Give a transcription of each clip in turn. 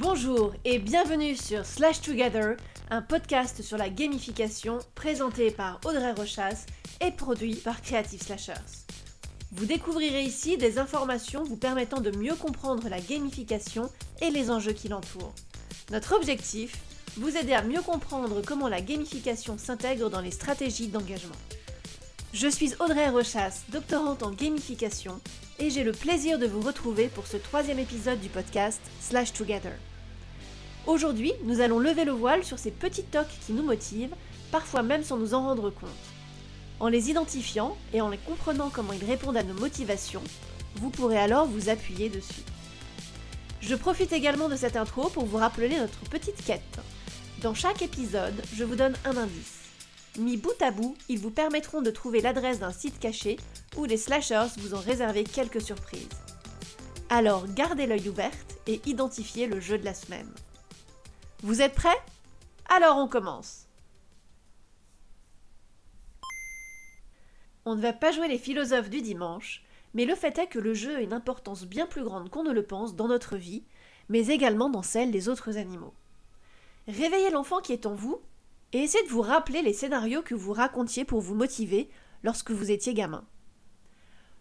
Bonjour et bienvenue sur Slash Together, un podcast sur la gamification présenté par Audrey Rochas et produit par Creative Slashers. Vous découvrirez ici des informations vous permettant de mieux comprendre la gamification et les enjeux qui l'entourent. Notre objectif Vous aider à mieux comprendre comment la gamification s'intègre dans les stratégies d'engagement. Je suis Audrey Rochas, doctorante en gamification, et j'ai le plaisir de vous retrouver pour ce troisième épisode du podcast Slash Together. Aujourd'hui, nous allons lever le voile sur ces petits tocs qui nous motivent, parfois même sans nous en rendre compte. En les identifiant et en les comprenant comment ils répondent à nos motivations, vous pourrez alors vous appuyer dessus. Je profite également de cette intro pour vous rappeler notre petite quête. Dans chaque épisode, je vous donne un indice. Mis bout à bout, ils vous permettront de trouver l'adresse d'un site caché où les slashers vous ont réservé quelques surprises. Alors gardez l'œil ouvert et identifiez le jeu de la semaine. Vous êtes prêts? Alors on commence On ne va pas jouer les philosophes du dimanche, mais le fait est que le jeu a une importance bien plus grande qu'on ne le pense dans notre vie, mais également dans celle des autres animaux. Réveillez l'enfant qui est en vous et essayez de vous rappeler les scénarios que vous racontiez pour vous motiver lorsque vous étiez gamin.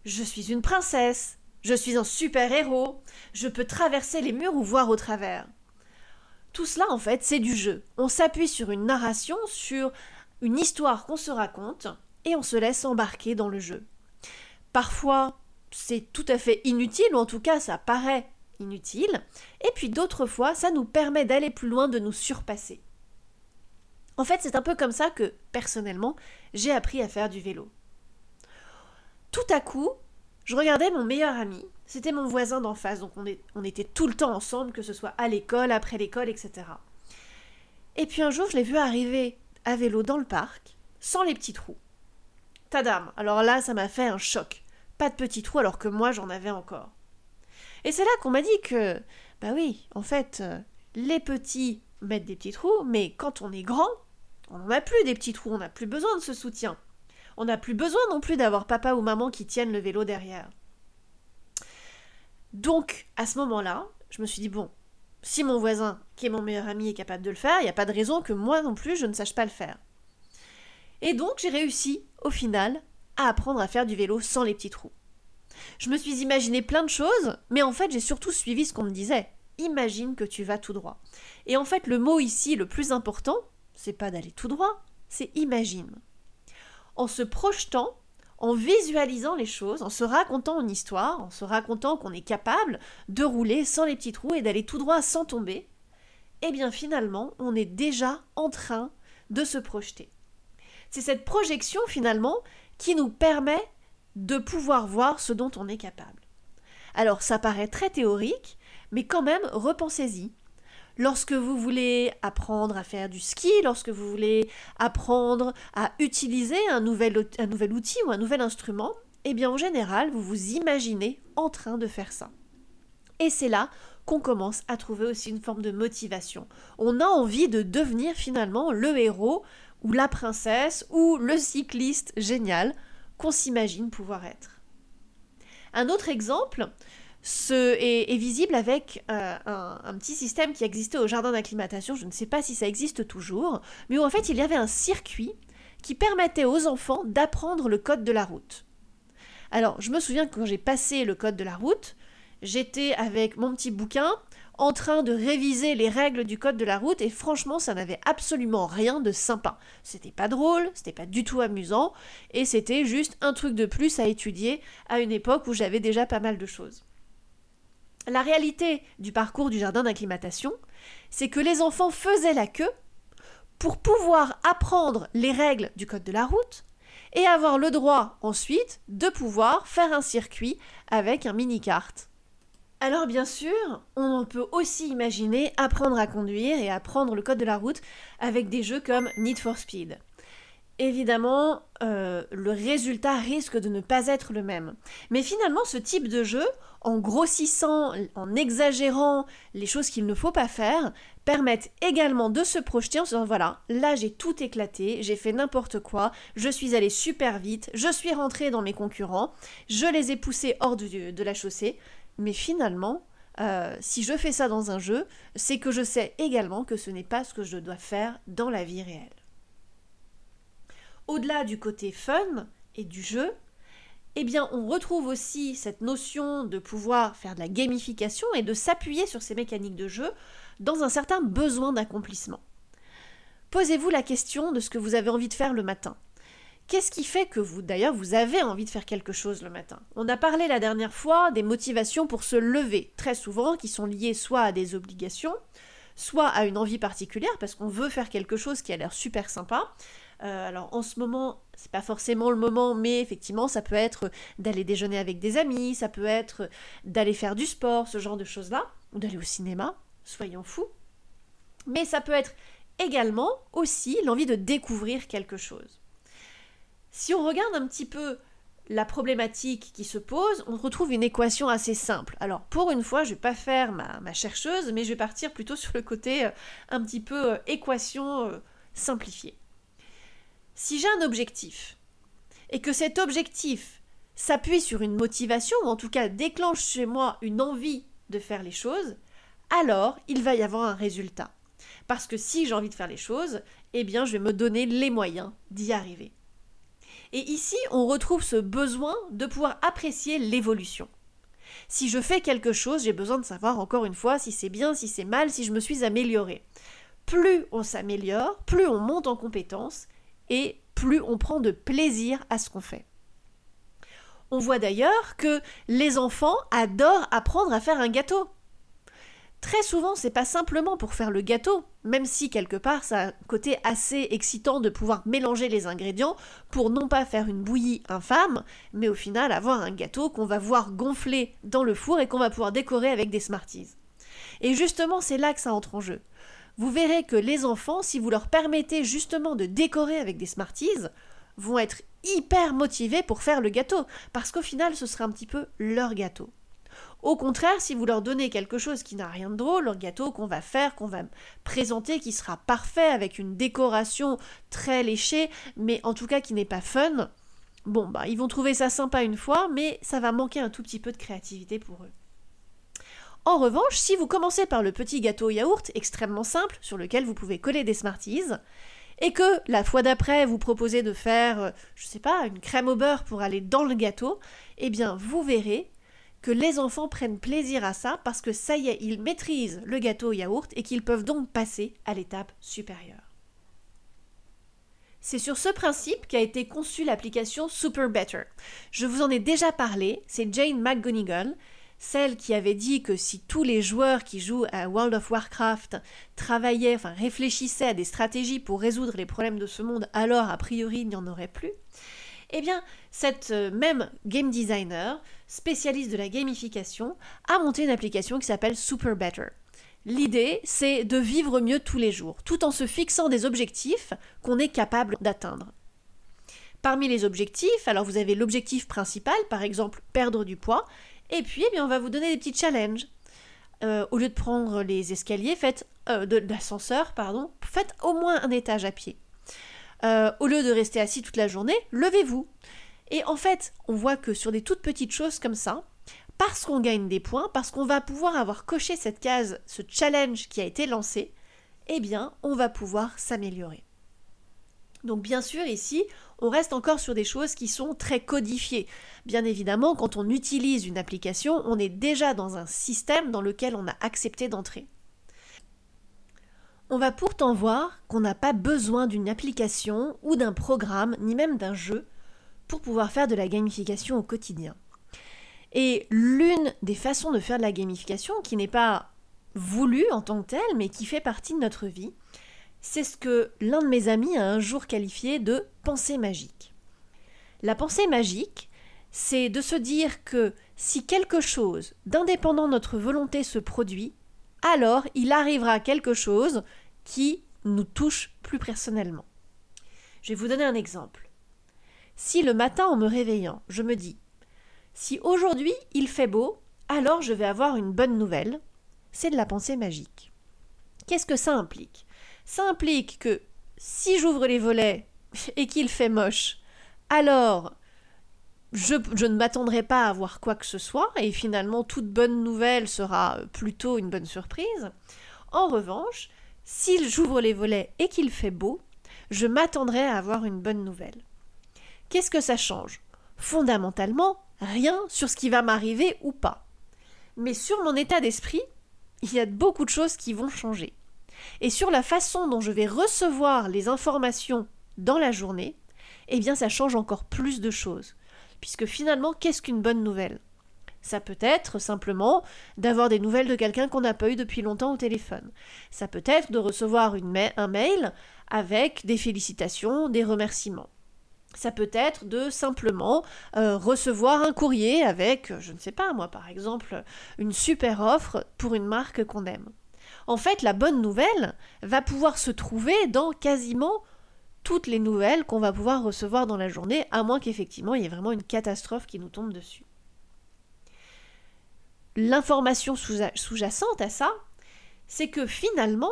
Je suis une princesse, je suis un super-héros, je peux traverser les murs ou voir au travers. Tout cela, en fait, c'est du jeu. On s'appuie sur une narration, sur une histoire qu'on se raconte, et on se laisse embarquer dans le jeu. Parfois, c'est tout à fait inutile, ou en tout cas, ça paraît inutile, et puis d'autres fois, ça nous permet d'aller plus loin, de nous surpasser. En fait, c'est un peu comme ça que, personnellement, j'ai appris à faire du vélo. Tout à coup, je regardais mon meilleur ami, c'était mon voisin d'en face, donc on, était tout le temps ensemble, que ce soit à l'école, après l'école, etc. Et puis un jour, je l'ai vu arriver à vélo dans le parc, sans les petits trous. Tadam Alors là, ça m'a fait un choc. Pas de petits trous alors que moi, j'en avais encore. Et c'est là qu'on m'a dit que, bah oui, en fait, euh, les petits mettent des petits trous, mais quand on est grand, on n'en a plus des petits trous, on n'a plus besoin de ce soutien. On n'a plus besoin non plus d'avoir papa ou maman qui tiennent le vélo derrière. Donc, à ce moment-là, je me suis dit, bon, si mon voisin, qui est mon meilleur ami, est capable de le faire, il n'y a pas de raison que moi non plus, je ne sache pas le faire. Et donc, j'ai réussi, au final, à apprendre à faire du vélo sans les petits trous. Je me suis imaginé plein de choses, mais en fait, j'ai surtout suivi ce qu'on me disait. Imagine que tu vas tout droit. Et en fait, le mot ici, le plus important, c'est pas d'aller tout droit, c'est imagine. En se projetant, en visualisant les choses, en se racontant une histoire, en se racontant qu'on est capable de rouler sans les petits trous et d'aller tout droit sans tomber, eh bien finalement, on est déjà en train de se projeter. C'est cette projection finalement qui nous permet de pouvoir voir ce dont on est capable. Alors ça paraît très théorique, mais quand même, repensez-y. Lorsque vous voulez apprendre à faire du ski, lorsque vous voulez apprendre à utiliser un nouvel, outil ou un nouvel instrument, eh bien en général, vous vous imaginez en train de faire ça. Et c'est là qu'on commence à trouver aussi une forme de motivation. On a envie de devenir finalement le héros ou la princesse ou le cycliste génial qu'on s'imagine pouvoir être. Un autre exemple, ce est, visible avec euh, un, petit système qui existait au jardin d'acclimatation, je ne sais pas si ça existe toujours, mais où en fait il y avait un circuit qui permettait aux enfants d'apprendre le code de la route. Alors je me souviens que quand j'ai passé le code de la route, j'étais avec mon petit bouquin en train de réviser les règles du code de la route et franchement ça n'avait absolument rien de sympa. C'était pas drôle, c'était pas du tout amusant et c'était juste un truc de plus à étudier à une époque où j'avais déjà pas mal de choses. La réalité du parcours du jardin d'acclimatation, c'est que les enfants faisaient la queue pour pouvoir apprendre les règles du code de la route et avoir le droit ensuite de pouvoir faire un circuit avec un mini-carte. Alors bien sûr, on peut aussi imaginer apprendre à conduire et apprendre le code de la route avec des jeux comme Need for Speed évidemment, euh, le résultat risque de ne pas être le même. Mais finalement, ce type de jeu, en grossissant, en exagérant les choses qu'il ne faut pas faire, permettent également de se projeter en se disant voilà, là j'ai tout éclaté, j'ai fait n'importe quoi, je suis allé super vite, je suis rentré dans mes concurrents, je les ai poussés hors de, la chaussée, mais finalement, euh, si je fais ça dans un jeu, c'est que je sais également que ce n'est pas ce que je dois faire dans la vie réelle. Au-delà du côté fun et du jeu, eh bien, on retrouve aussi cette notion de pouvoir faire de la gamification et de s'appuyer sur ces mécaniques de jeu dans un certain besoin d'accomplissement. Posez-vous la question de ce que vous avez envie de faire le matin. Qu'est-ce qui fait que vous, d'ailleurs, vous avez envie de faire quelque chose le matin? On a parlé la dernière fois des motivations pour se lever, très souvent, qui sont liées soit à des obligations, soit à une envie particulière, parce qu'on veut faire quelque chose qui a l'air super sympa. Euh, alors en ce moment, c'est pas forcément le moment, mais effectivement, ça peut être d'aller déjeuner avec des amis, ça peut être d'aller faire du sport, ce genre de choses-là, ou d'aller au cinéma, soyons fous. Mais ça peut être également aussi l'envie de découvrir quelque chose. Si on regarde un petit peu la problématique qui se pose, on retrouve une équation assez simple. Alors pour une fois, je ne vais pas faire ma, chercheuse, mais je vais partir plutôt sur le côté euh, un petit peu euh, équation simplifiée. Si j'ai un objectif et que cet objectif s'appuie sur une motivation, ou en tout cas déclenche chez moi une envie de faire les choses, alors il va y avoir un résultat. Parce que si j'ai envie de faire les choses, eh bien je vais me donner les moyens d'y arriver. Et ici, on retrouve ce besoin de pouvoir apprécier l'évolution. Si je fais quelque chose, j'ai besoin de savoir encore une fois si c'est bien, si c'est mal, si je me suis amélioré. Plus on s'améliore, plus on monte en compétences et plus on prend de plaisir à ce qu'on fait. On voit d'ailleurs que les enfants adorent apprendre à faire un gâteau. Très souvent, c'est pas simplement pour faire le gâteau, même si quelque part ça a un côté assez excitant de pouvoir mélanger les ingrédients pour non pas faire une bouillie infâme, mais au final avoir un gâteau qu'on va voir gonfler dans le four et qu'on va pouvoir décorer avec des Smarties. Et justement, c'est là que ça entre en jeu. Vous verrez que les enfants, si vous leur permettez justement de décorer avec des Smarties, vont être hyper motivés pour faire le gâteau, parce qu'au final, ce sera un petit peu leur gâteau. Au contraire, si vous leur donnez quelque chose qui n'a rien de drôle, un gâteau qu'on va faire, qu'on va présenter, qui sera parfait, avec une décoration très léchée, mais en tout cas qui n'est pas fun, bon, bah, ils vont trouver ça sympa une fois, mais ça va manquer un tout petit peu de créativité pour eux. En revanche, si vous commencez par le petit gâteau yaourt extrêmement simple sur lequel vous pouvez coller des Smarties, et que la fois d'après vous proposez de faire, euh, je sais pas, une crème au beurre pour aller dans le gâteau, eh bien vous verrez que les enfants prennent plaisir à ça parce que ça y est, ils maîtrisent le gâteau yaourt et qu'ils peuvent donc passer à l'étape supérieure. C'est sur ce principe qu'a été conçue l'application Super Better. Je vous en ai déjà parlé, c'est Jane McGonigal, celle qui avait dit que si tous les joueurs qui jouent à World of Warcraft travaillaient, enfin réfléchissaient à des stratégies pour résoudre les problèmes de ce monde, alors a priori il n'y en aurait plus. Eh bien, cette euh, même game designer, spécialiste de la gamification, a monté une application qui s'appelle Super Better. L'idée, c'est de vivre mieux tous les jours, tout en se fixant des objectifs qu'on est capable d'atteindre. Parmi les objectifs, alors vous avez l'objectif principal, par exemple perdre du poids, et puis eh bien, on va vous donner des petits challenges. Euh, au lieu de prendre les escaliers, faites euh, l'ascenseur, pardon, faites au moins un étage à pied. Euh, au lieu de rester assis toute la journée, levez-vous. Et en fait, on voit que sur des toutes petites choses comme ça, parce qu'on gagne des points, parce qu'on va pouvoir avoir coché cette case, ce challenge qui a été lancé, eh bien, on va pouvoir s'améliorer. Donc bien sûr, ici, on reste encore sur des choses qui sont très codifiées. Bien évidemment, quand on utilise une application, on est déjà dans un système dans lequel on a accepté d'entrer. On va pourtant voir qu'on n'a pas besoin d'une application ou d'un programme, ni même d'un jeu, pour pouvoir faire de la gamification au quotidien. Et l'une des façons de faire de la gamification, qui n'est pas voulue en tant que telle, mais qui fait partie de notre vie, c'est ce que l'un de mes amis a un jour qualifié de pensée magique. La pensée magique, c'est de se dire que si quelque chose d'indépendant de notre volonté se produit, alors il arrivera quelque chose qui nous touche plus personnellement. Je vais vous donner un exemple. Si le matin en me réveillant, je me dis si aujourd'hui il fait beau, alors je vais avoir une bonne nouvelle, c'est de la pensée magique. Qu'est-ce que ça implique? Ça implique que si j'ouvre les volets et qu'il fait moche, alors je, ne m'attendrai pas à voir quoi que ce soit, et finalement toute bonne nouvelle sera plutôt une bonne surprise. En revanche, si j'ouvre les volets et qu'il fait beau, je m'attendrai à avoir une bonne nouvelle. Qu'est-ce que ça change? Fondamentalement, rien sur ce qui va m'arriver ou pas. Mais sur mon état d'esprit, il y a beaucoup de choses qui vont changer. Et sur la façon dont je vais recevoir les informations dans la journée, eh bien ça change encore plus de choses. Puisque finalement, qu'est-ce qu'une bonne nouvelle? Ça peut être simplement d'avoir des nouvelles de quelqu'un qu'on n'a pas eu depuis longtemps au téléphone. Ça peut être de recevoir un mail avec des félicitations, des remerciements. Ça peut être de simplement euh, recevoir un courrier avec, je ne sais pas moi par exemple, une super offre pour une marque qu'on aime. En fait, la bonne nouvelle va pouvoir se trouver dans quasiment toutes les nouvelles qu'on va pouvoir recevoir dans la journée, à moins qu'effectivement il y ait vraiment une catastrophe qui nous tombe dessus. L'information sous-jacente à ça, c'est que finalement,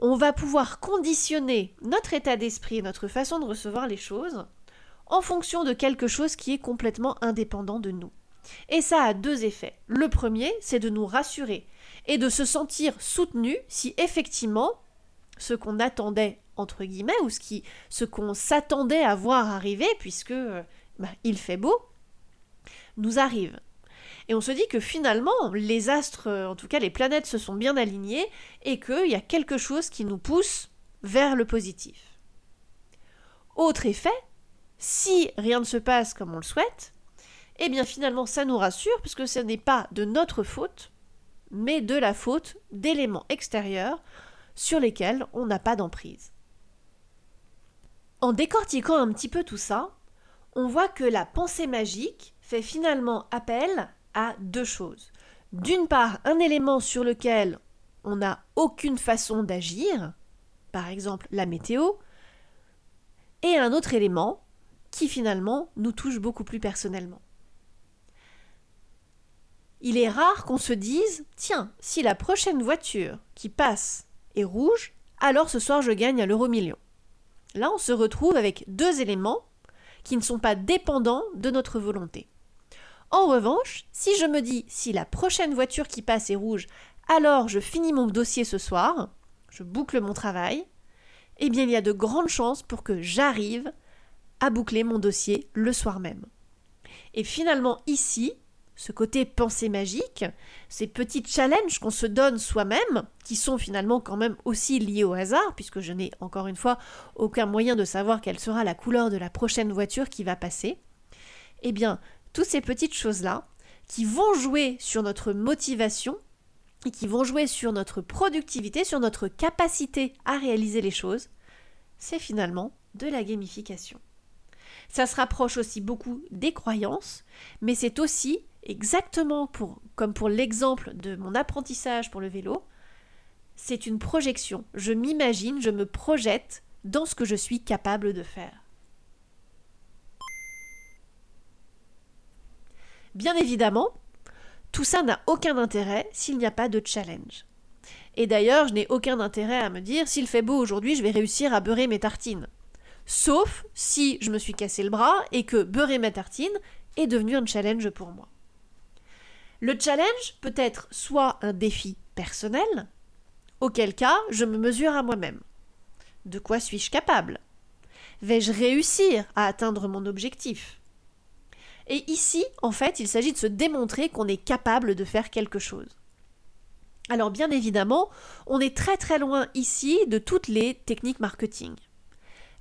on va pouvoir conditionner notre état d'esprit et notre façon de recevoir les choses en fonction de quelque chose qui est complètement indépendant de nous. Et ça a deux effets. Le premier, c'est de nous rassurer et de se sentir soutenu si effectivement ce qu'on attendait entre guillemets ou ce ce qu'on s'attendait à voir arriver puisque bah, il fait beau nous arrive. Et on se dit que finalement, les astres, en tout cas les planètes, se sont bien alignées et qu'il y a quelque chose qui nous pousse vers le positif. Autre effet, si rien ne se passe comme on le souhaite, eh bien finalement ça nous rassure puisque ce n'est pas de notre faute, mais de la faute d'éléments extérieurs sur lesquels on n'a pas d'emprise. En décortiquant un petit peu tout ça, on voit que la pensée magique fait finalement appel à deux choses. D'une part, un élément sur lequel on n'a aucune façon d'agir, par exemple la météo, et un autre élément qui finalement nous touche beaucoup plus personnellement. Il est rare qu'on se dise Tiens, si la prochaine voiture qui passe est rouge, alors ce soir je gagne à l'euro million. Là, on se retrouve avec deux éléments qui ne sont pas dépendants de notre volonté. En revanche, si je me dis si la prochaine voiture qui passe est rouge, alors je finis mon dossier ce soir, je boucle mon travail, eh bien il y a de grandes chances pour que j'arrive à boucler mon dossier le soir même. Et finalement ici, ce côté pensée magique, ces petits challenges qu'on se donne soi-même, qui sont finalement quand même aussi liés au hasard, puisque je n'ai encore une fois aucun moyen de savoir quelle sera la couleur de la prochaine voiture qui va passer, eh bien toutes ces petites choses-là qui vont jouer sur notre motivation et qui vont jouer sur notre productivité, sur notre capacité à réaliser les choses, c'est finalement de la gamification. Ça se rapproche aussi beaucoup des croyances, mais c'est aussi exactement comme pour l'exemple de mon apprentissage pour le vélo, c'est une projection. Je m'imagine, je me projette dans ce que je suis capable de faire. Bien évidemment, tout ça n'a aucun intérêt s'il n'y a pas de challenge. Et d'ailleurs, je n'ai aucun intérêt à me dire s'il fait beau aujourd'hui, je vais réussir à beurrer mes tartines. Sauf si je me suis cassé le bras et que beurrer mes tartines est devenu un challenge pour moi. Le challenge peut être soit un défi personnel, auquel cas je me mesure à moi-même. De quoi suis-je capable? Vais-je réussir à atteindre mon objectif? Et ici, en fait, il s'agit de se démontrer qu'on est capable de faire quelque chose. Alors bien évidemment, on est très très loin ici de toutes les techniques marketing.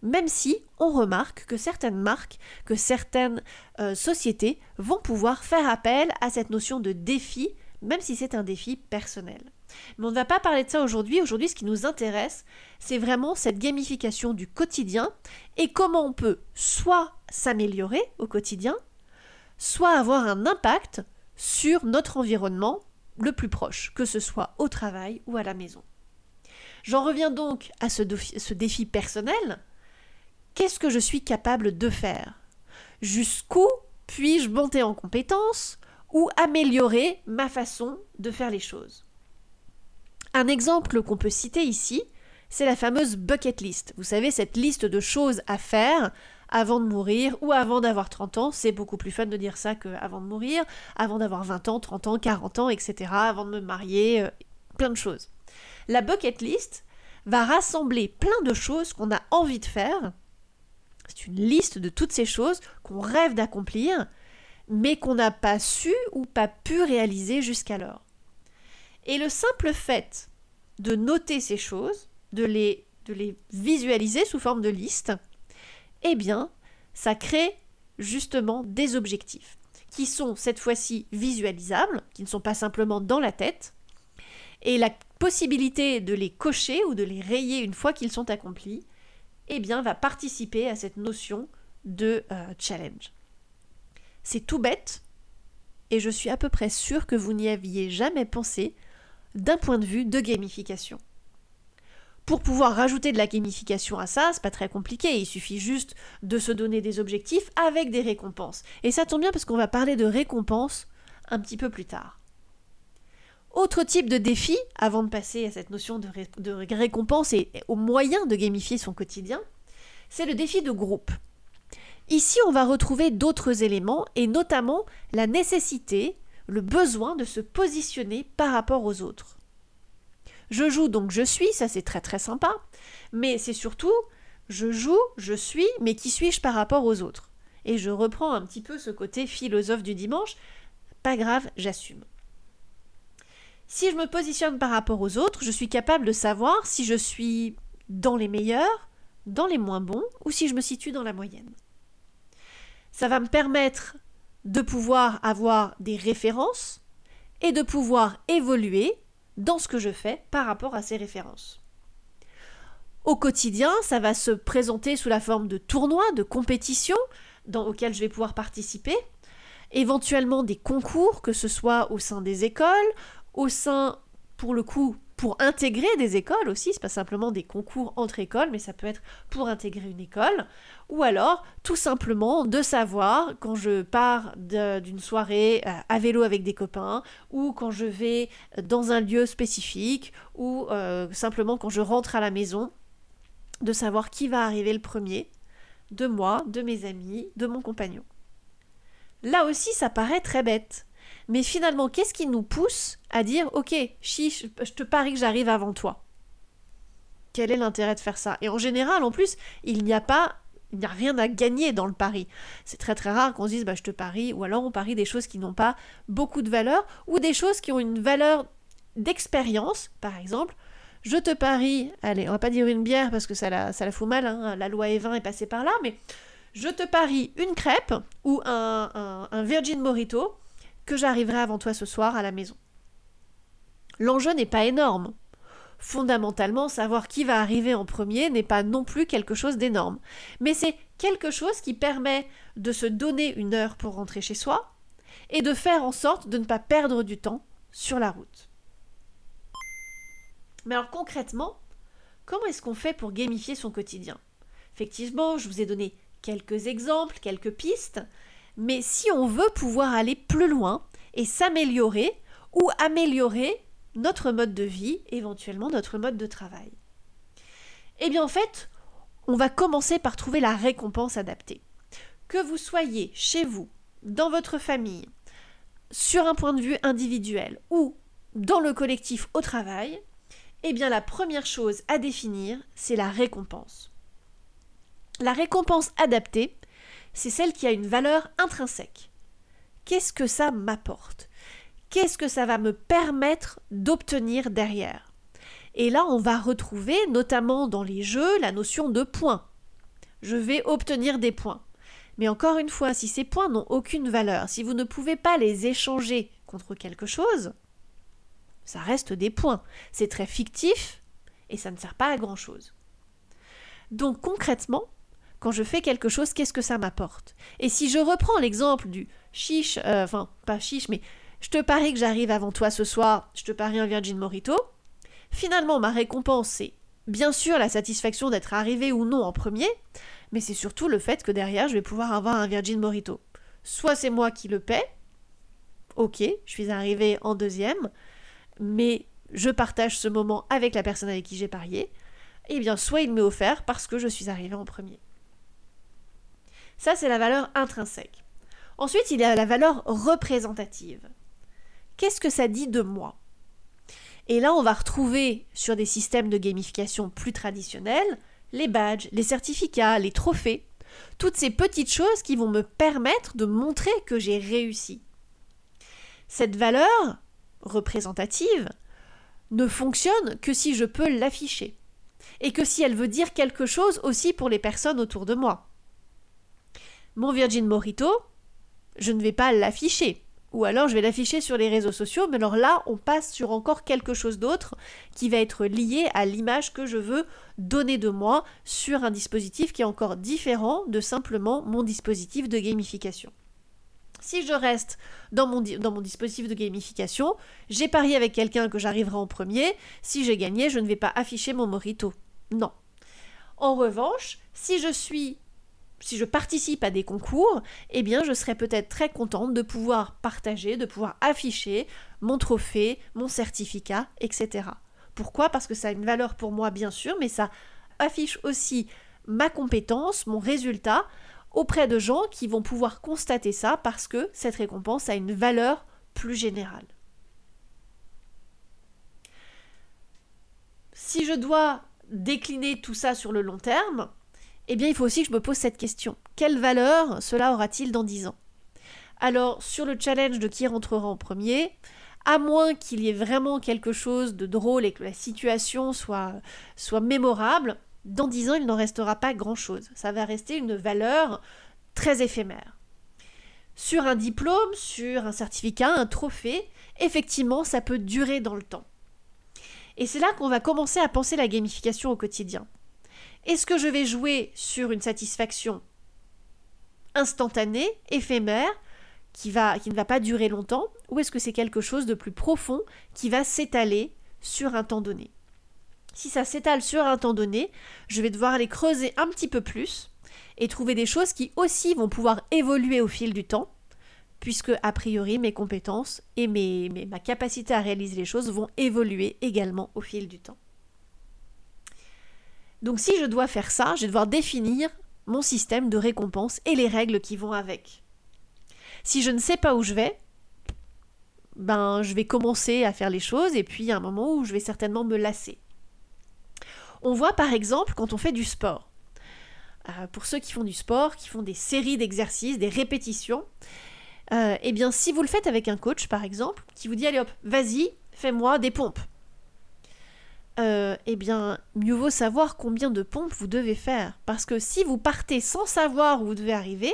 Même si on remarque que certaines marques, que certaines euh, sociétés vont pouvoir faire appel à cette notion de défi, même si c'est un défi personnel. Mais on ne va pas parler de ça aujourd'hui. Aujourd'hui, ce qui nous intéresse, c'est vraiment cette gamification du quotidien et comment on peut soit s'améliorer au quotidien, soit avoir un impact sur notre environnement le plus proche, que ce soit au travail ou à la maison. J'en reviens donc à ce, défi, personnel. Qu'est-ce que je suis capable de faire? Jusqu'où puis-je monter en compétence ou améliorer ma façon de faire les choses? Un exemple qu'on peut citer ici, c'est la fameuse bucket list. Vous savez, cette liste de choses à faire avant de mourir ou avant d'avoir 30 ans. C'est beaucoup plus fun de dire ça qu'avant de mourir, avant d'avoir 20 ans, 30 ans, 40 ans, etc. Avant de me marier, euh, plein de choses. La bucket list va rassembler plein de choses qu'on a envie de faire. C'est une liste de toutes ces choses qu'on rêve d'accomplir, mais qu'on n'a pas su ou pas pu réaliser jusqu'alors. Et le simple fait de noter ces choses, de les, de les visualiser sous forme de liste, eh bien, ça crée justement des objectifs qui sont cette fois-ci visualisables, qui ne sont pas simplement dans la tête, et la possibilité de les cocher ou de les rayer une fois qu'ils sont accomplis, eh bien, va participer à cette notion de euh, challenge. C'est tout bête, et je suis à peu près sûre que vous n'y aviez jamais pensé d'un point de vue de gamification. Pour pouvoir rajouter de la gamification à ça, c'est pas très compliqué, il suffit juste de se donner des objectifs avec des récompenses. Et ça tombe bien parce qu'on va parler de récompenses un petit peu plus tard. Autre type de défi, avant de passer à cette notion de, récompense et au moyen de gamifier son quotidien, c'est le défi de groupe. Ici, on va retrouver d'autres éléments et notamment la nécessité le besoin de se positionner par rapport aux autres. Je joue donc je suis, ça c'est très très sympa, mais c'est surtout je joue, je suis, mais qui suis-je par rapport aux autres? Et je reprends un petit peu ce côté philosophe du dimanche, pas grave, j'assume. Si je me positionne par rapport aux autres, je suis capable de savoir si je suis dans les meilleurs, dans les moins bons, ou si je me situe dans la moyenne. Ça va me permettre de pouvoir avoir des références et de pouvoir évoluer dans ce que je fais par rapport à ces références. Au quotidien, ça va se présenter sous la forme de tournois, de compétitions dans, auxquels je vais pouvoir participer, éventuellement des concours, que ce soit au sein des écoles, au sein, pour le coup, pour intégrer des écoles aussi, c'est pas simplement des concours entre écoles, mais ça peut être pour intégrer une école, ou alors tout simplement de savoir quand je pars d'une soirée euh, à vélo avec des copains, ou quand je vais dans un lieu spécifique, ou euh, simplement quand je rentre à la maison, de savoir qui va arriver le premier, de moi, de mes amis, de mon compagnon. Là aussi, ça paraît très bête. Mais finalement, qu'est-ce qui nous pousse à dire Ok, chiche, je te parie que j'arrive avant toi? Quel est l'intérêt de faire ça? Et en général, en plus, il n'y a pas. Il n'y a rien à gagner dans le pari. C'est très très rare qu'on se dise bah, je te parie, ou alors on parie des choses qui n'ont pas beaucoup de valeur, ou des choses qui ont une valeur d'expérience, par exemple. Je te parie, allez, on va pas dire une bière parce que ça la, ça la fout mal, hein, la loi E20 est passée par là, mais je te parie une crêpe ou un, un Virgin Morito que j'arriverai avant toi ce soir à la maison. L'enjeu n'est pas énorme. Fondamentalement, savoir qui va arriver en premier n'est pas non plus quelque chose d'énorme, mais c'est quelque chose qui permet de se donner une heure pour rentrer chez soi et de faire en sorte de ne pas perdre du temps sur la route. Mais alors concrètement, comment est-ce qu'on fait pour gamifier son quotidien? Effectivement, je vous ai donné quelques exemples, quelques pistes, mais si on veut pouvoir aller plus loin et s'améliorer ou améliorer notre mode de vie, éventuellement notre mode de travail. Eh bien en fait, on va commencer par trouver la récompense adaptée. Que vous soyez chez vous, dans votre famille, sur un point de vue individuel ou dans le collectif au travail, eh bien la première chose à définir, c'est la récompense. La récompense adaptée, c'est celle qui a une valeur intrinsèque. Qu'est-ce que ça m'apporte? Qu'est-ce que ça va me permettre d'obtenir derrière? Et là, on va retrouver, notamment dans les jeux, la notion de points. Je vais obtenir des points. Mais encore une fois, si ces points n'ont aucune valeur, si vous ne pouvez pas les échanger contre quelque chose, ça reste des points. C'est très fictif et ça ne sert pas à grand-chose. Donc concrètement, quand je fais quelque chose, qu'est-ce que ça m'apporte? Et si je reprends l'exemple du chiche, euh, enfin pas chiche, mais je te parie que j'arrive avant toi ce soir, je te parie un Virgin Morito, finalement ma récompense c'est bien sûr la satisfaction d'être arrivé ou non en premier, mais c'est surtout le fait que derrière je vais pouvoir avoir un Virgin Morito. Soit c'est moi qui le paie, ok, je suis arrivé en deuxième, mais je partage ce moment avec la personne avec qui j'ai parié, et eh bien soit il m'est offert parce que je suis arrivé en premier. Ça, c'est la valeur intrinsèque. Ensuite, il y a la valeur représentative. Qu'est-ce que ça dit de moi? Et là, on va retrouver sur des systèmes de gamification plus traditionnels les badges, les certificats, les trophées, toutes ces petites choses qui vont me permettre de montrer que j'ai réussi. Cette valeur représentative ne fonctionne que si je peux l'afficher et que si elle veut dire quelque chose aussi pour les personnes autour de moi. Mon Virgin Morito, je ne vais pas l'afficher. Ou alors je vais l'afficher sur les réseaux sociaux, mais alors là, on passe sur encore quelque chose d'autre qui va être lié à l'image que je veux donner de moi sur un dispositif qui est encore différent de simplement mon dispositif de gamification. Si je reste dans mon, dans mon dispositif de gamification, j'ai parié avec quelqu'un que j'arriverai en premier. Si j'ai gagné, je ne vais pas afficher mon morito. Non. En revanche, si je suis si je participe à des concours, eh bien je serais peut-être très contente de pouvoir partager, de pouvoir afficher mon trophée, mon certificat, etc. Pourquoi? Parce que ça a une valeur pour moi bien sûr, mais ça affiche aussi ma compétence, mon résultat auprès de gens qui vont pouvoir constater ça parce que cette récompense a une valeur plus générale. Si je dois décliner tout ça sur le long terme, eh bien il faut aussi que je me pose cette question. Quelle valeur cela aura-t-il dans 10 ans? Alors, sur le challenge de qui rentrera en premier, à moins qu'il y ait vraiment quelque chose de drôle et que la situation soit, soit mémorable, dans 10 ans, il n'en restera pas grand-chose. Ça va rester une valeur très éphémère. Sur un diplôme, sur un certificat, un trophée, effectivement, ça peut durer dans le temps. Et c'est là qu'on va commencer à penser la gamification au quotidien. Est-ce que je vais jouer sur une satisfaction instantanée, éphémère, qui, ne va pas durer longtemps, ou est-ce que c'est quelque chose de plus profond qui va s'étaler sur un temps donné? Si ça s'étale sur un temps donné, je vais devoir aller creuser un petit peu plus et trouver des choses qui aussi vont pouvoir évoluer au fil du temps, puisque a priori mes compétences et ma capacité à réaliser les choses vont évoluer également au fil du temps. Donc si je dois faire ça, je vais devoir définir mon système de récompense et les règles qui vont avec. Si je ne sais pas où je vais, ben je vais commencer à faire les choses et puis il y a un moment où je vais certainement me lasser. On voit par exemple quand on fait du sport. Euh, pour ceux qui font du sport, qui font des séries d'exercices, des répétitions, euh, eh bien si vous le faites avec un coach par exemple, qui vous dit allez hop, vas-y, fais-moi des pompes. Euh, eh bien, mieux vaut savoir combien de pompes vous devez faire. Parce que si vous partez sans savoir où vous devez arriver,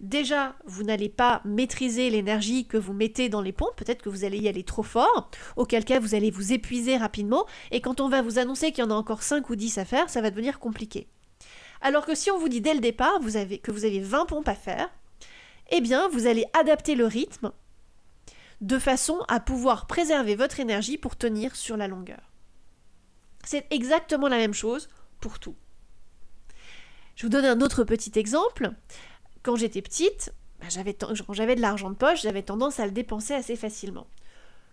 déjà, vous n'allez pas maîtriser l'énergie que vous mettez dans les pompes. Peut-être que vous allez y aller trop fort, auquel cas vous allez vous épuiser rapidement. Et quand on va vous annoncer qu'il y en a encore 5 ou 10 à faire, ça va devenir compliqué. Alors que si on vous dit dès le départ que vous avez 20 pompes à faire, eh bien, vous allez adapter le rythme de façon à pouvoir préserver votre énergie pour tenir sur la longueur. C'est exactement la même chose pour tout. Je vous donne un autre petit exemple. Quand j'étais petite, bah, j'avais, quand j'avais de l'argent de poche, j'avais tendance à le dépenser assez facilement.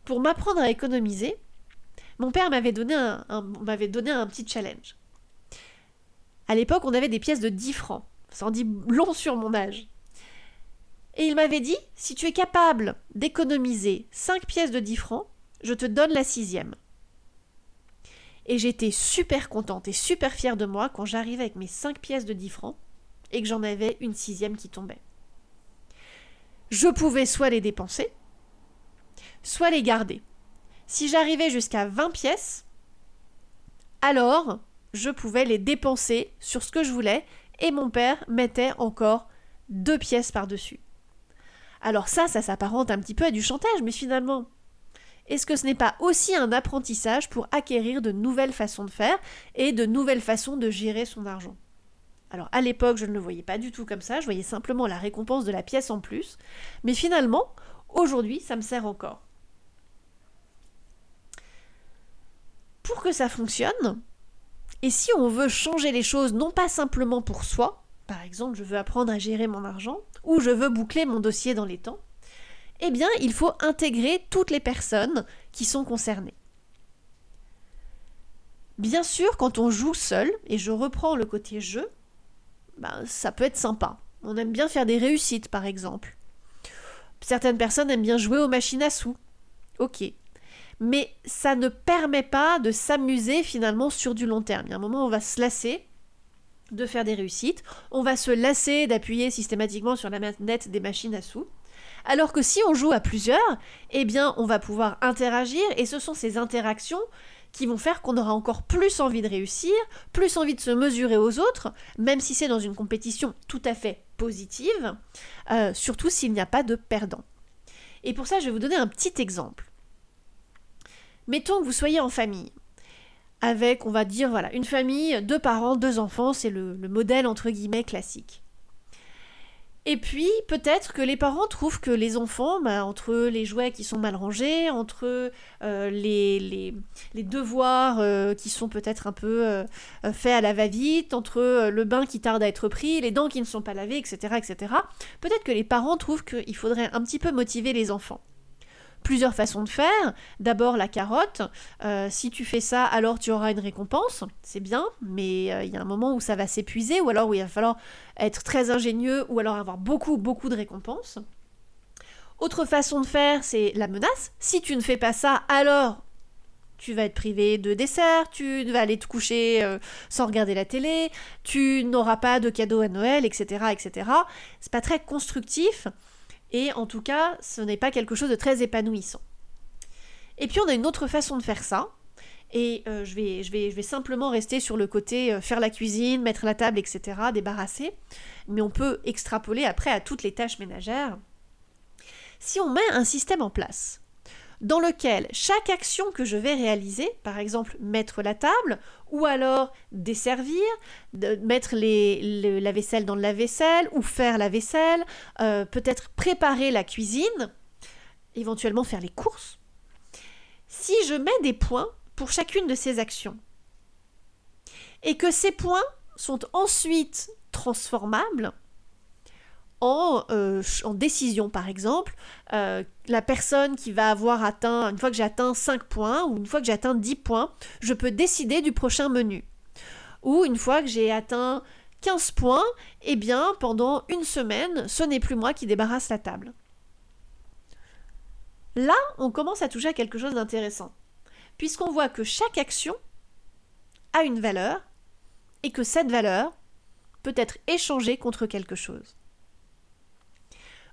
Pour m'apprendre à économiser, mon père m'avait donné un, petit challenge. À l'époque, on avait des pièces de 10 francs. Ça en dit long sur mon âge. Et il m'avait dit, si tu es capable d'économiser 5 pièces de 10 francs, je te donne la sixième. Et j'étais super contente et super fière de moi quand j'arrivais avec mes 5 pièces de 10 francs et que j'en avais une sixième qui tombait. Je pouvais soit les dépenser, soit les garder. Si j'arrivais jusqu'à 20 pièces, alors je pouvais les dépenser sur ce que je voulais et mon père mettait encore deux pièces par-dessus. Alors ça, ça s'apparente un petit peu à du chantage, mais finalement, est-ce que ce n'est pas aussi un apprentissage pour acquérir de nouvelles façons de faire et de nouvelles façons de gérer son argent? Alors à l'époque, je ne le voyais pas du tout comme ça, je voyais simplement la récompense de la pièce en plus, mais finalement, aujourd'hui, ça me sert encore. Pour que ça fonctionne, et si on veut changer les choses non pas simplement pour soi, par exemple je veux apprendre à gérer mon argent, ou je veux boucler mon dossier dans les temps, eh bien, il faut intégrer toutes les personnes qui sont concernées. Bien sûr, quand on joue seul, et je reprends le côté jeu, ben, ça peut être sympa. On aime bien faire des réussites, par exemple. Certaines personnes aiment bien jouer aux machines à sous. Ok. Mais ça ne permet pas de s'amuser finalement sur du long terme. Il y a un moment où on va se lasser de faire des réussites, on va se lasser d'appuyer systématiquement sur la manette des machines à sous. Alors que si on joue à plusieurs, eh bien on va pouvoir interagir et ce sont ces interactions qui vont faire qu'on aura encore plus envie de réussir, plus envie de se mesurer aux autres, même si c'est dans une compétition tout à fait positive, euh, surtout s'il n'y a pas de perdant. Et pour ça, je vais vous donner un petit exemple. Mettons que vous soyez en famille, avec, on va dire, voilà, une famille, deux parents, deux enfants, c'est le modèle entre guillemets classique. Et puis, peut-être que les parents trouvent que les enfants, bah, entre les jouets qui sont mal rangés, entre euh, les, devoirs euh, qui sont peut-être un peu euh, faits à la va-vite, entre le bain qui tarde à être pris, les dents qui ne sont pas lavées, etc., etc., peut-être que les parents trouvent qu'il faudrait un petit peu motiver les enfants plusieurs façons de faire. D'abord la carotte. Euh, si tu fais ça, alors tu auras une récompense. C'est bien, mais euh, il y a un moment où ça va s'épuiser, ou alors où il va falloir être très ingénieux, ou alors avoir beaucoup, beaucoup de récompenses. Autre façon de faire, c'est la menace. Si tu ne fais pas ça, alors tu vas être privé de dessert, tu vas aller te coucher euh, sans regarder la télé, tu n'auras pas de cadeau à Noël, etc., etc. C'est pas très constructif. Et en tout cas, ce n'est pas quelque chose de très épanouissant. Et puis on a une autre façon de faire ça. Et euh, je, vais, simplement rester sur le côté euh, faire la cuisine, mettre la table, etc., débarrasser. Mais on peut extrapoler après à toutes les tâches ménagères. Si on met un système en place dans lequel chaque action que je vais réaliser, par exemple mettre la table, ou alors desservir, de mettre la vaisselle dans le lave-vaisselle, ou faire la vaisselle, euh, peut-être préparer la cuisine, éventuellement faire les courses. Si je mets des points pour chacune de ces actions, et que ces points sont ensuite transformables, euh, en, décision, par exemple, euh, la personne qui va avoir atteint, une fois que j'ai atteint 5 points ou une fois que j'ai atteint 10 points, je peux décider du prochain menu. Ou une fois que j'ai atteint 15 points, eh bien, pendant une semaine, ce n'est plus moi qui débarrasse la table. Là, on commence à toucher à quelque chose d'intéressant, puisqu'on voit que chaque action a une valeur et que cette valeur peut être échangée contre quelque chose.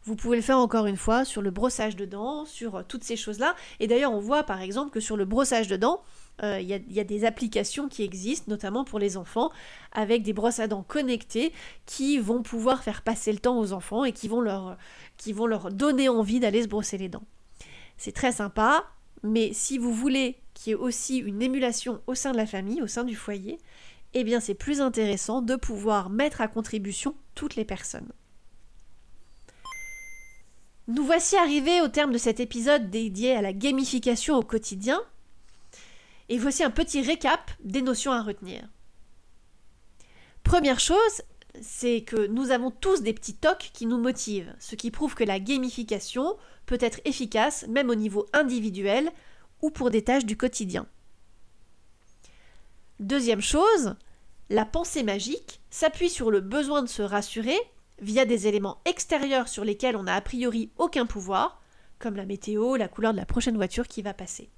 Vous pouvez le faire encore une fois sur le brossage de dents, sur euh, toutes ces choses-là. Et d'ailleurs, on voit par exemple que sur le brossage de dents, euh, il y, a des applications qui existent, notamment pour les enfants, avec des brosses à dents connectées qui vont pouvoir faire passer le temps aux enfants et qui vont leur, donner envie d'aller se brosser les dents. C'est très sympa, mais si vous voulez qu'il y ait aussi une émulation au sein de la famille, au sein du foyer, eh bien c'est plus intéressant de pouvoir mettre à contribution toutes les personnes. Nous voici arrivés au terme de cet épisode dédié à la gamification au quotidien. Et voici un petit récap des notions à retenir. Première chose, c'est que nous avons tous des petits tocs qui nous motivent, ce qui prouve que la gamification peut être efficace même au niveau individuel ou pour des tâches du quotidien. Deuxième chose, la pensée magique s'appuie sur le besoin de se rassurer via des éléments extérieurs sur lesquels on n'a a priori aucun pouvoir, comme la météo, la couleur de la prochaine voiture qui va passer.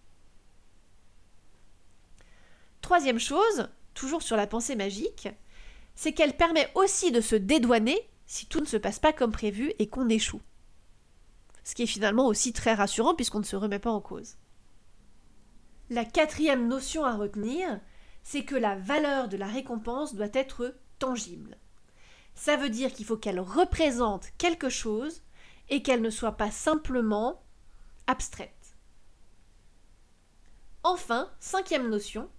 Troisième chose, toujours sur la pensée magique, c'est qu'elle permet aussi de se dédouaner si tout ne se passe pas comme prévu et qu'on échoue. Ce qui est finalement aussi très rassurant puisqu'on ne se remet pas en cause. La quatrième notion à retenir, c'est que la valeur de la récompense doit être tangible ça veut dire qu'il faut qu'elle représente quelque chose et qu'elle ne soit pas simplement abstraite. Enfin, cinquième notion,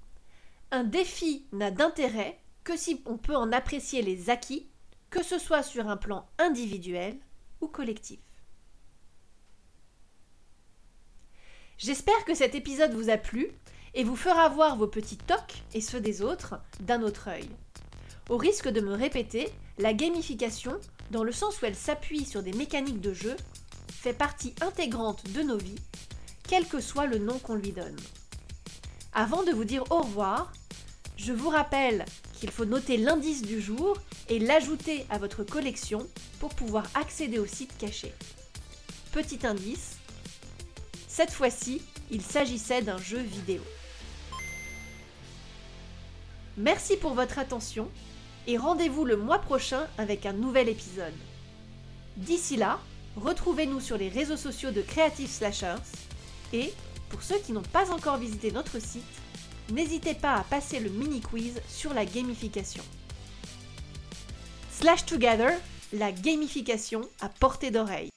un défi n'a d'intérêt que si on peut en apprécier les acquis, que ce soit sur un plan individuel ou collectif. J'espère que cet épisode vous a plu et vous fera voir vos petits tocs et ceux des autres d'un autre œil. Au risque de me répéter, la gamification, dans le sens où elle s'appuie sur des mécaniques de jeu, fait partie intégrante de nos vies, quel que soit le nom qu'on lui donne. Avant de vous dire au revoir, je vous rappelle qu'il faut noter l'indice du jour et l'ajouter à votre collection pour pouvoir accéder au site caché. Petit indice, cette fois-ci, il s'agissait d'un jeu vidéo. Merci pour votre attention et rendez-vous le mois prochain avec un nouvel épisode. D'ici là, retrouvez-nous sur les réseaux sociaux de Creative Slashers et, pour ceux qui n'ont pas encore visité notre site, n'hésitez pas à passer le mini-quiz sur la gamification. Slash Together, la gamification à portée d'oreille.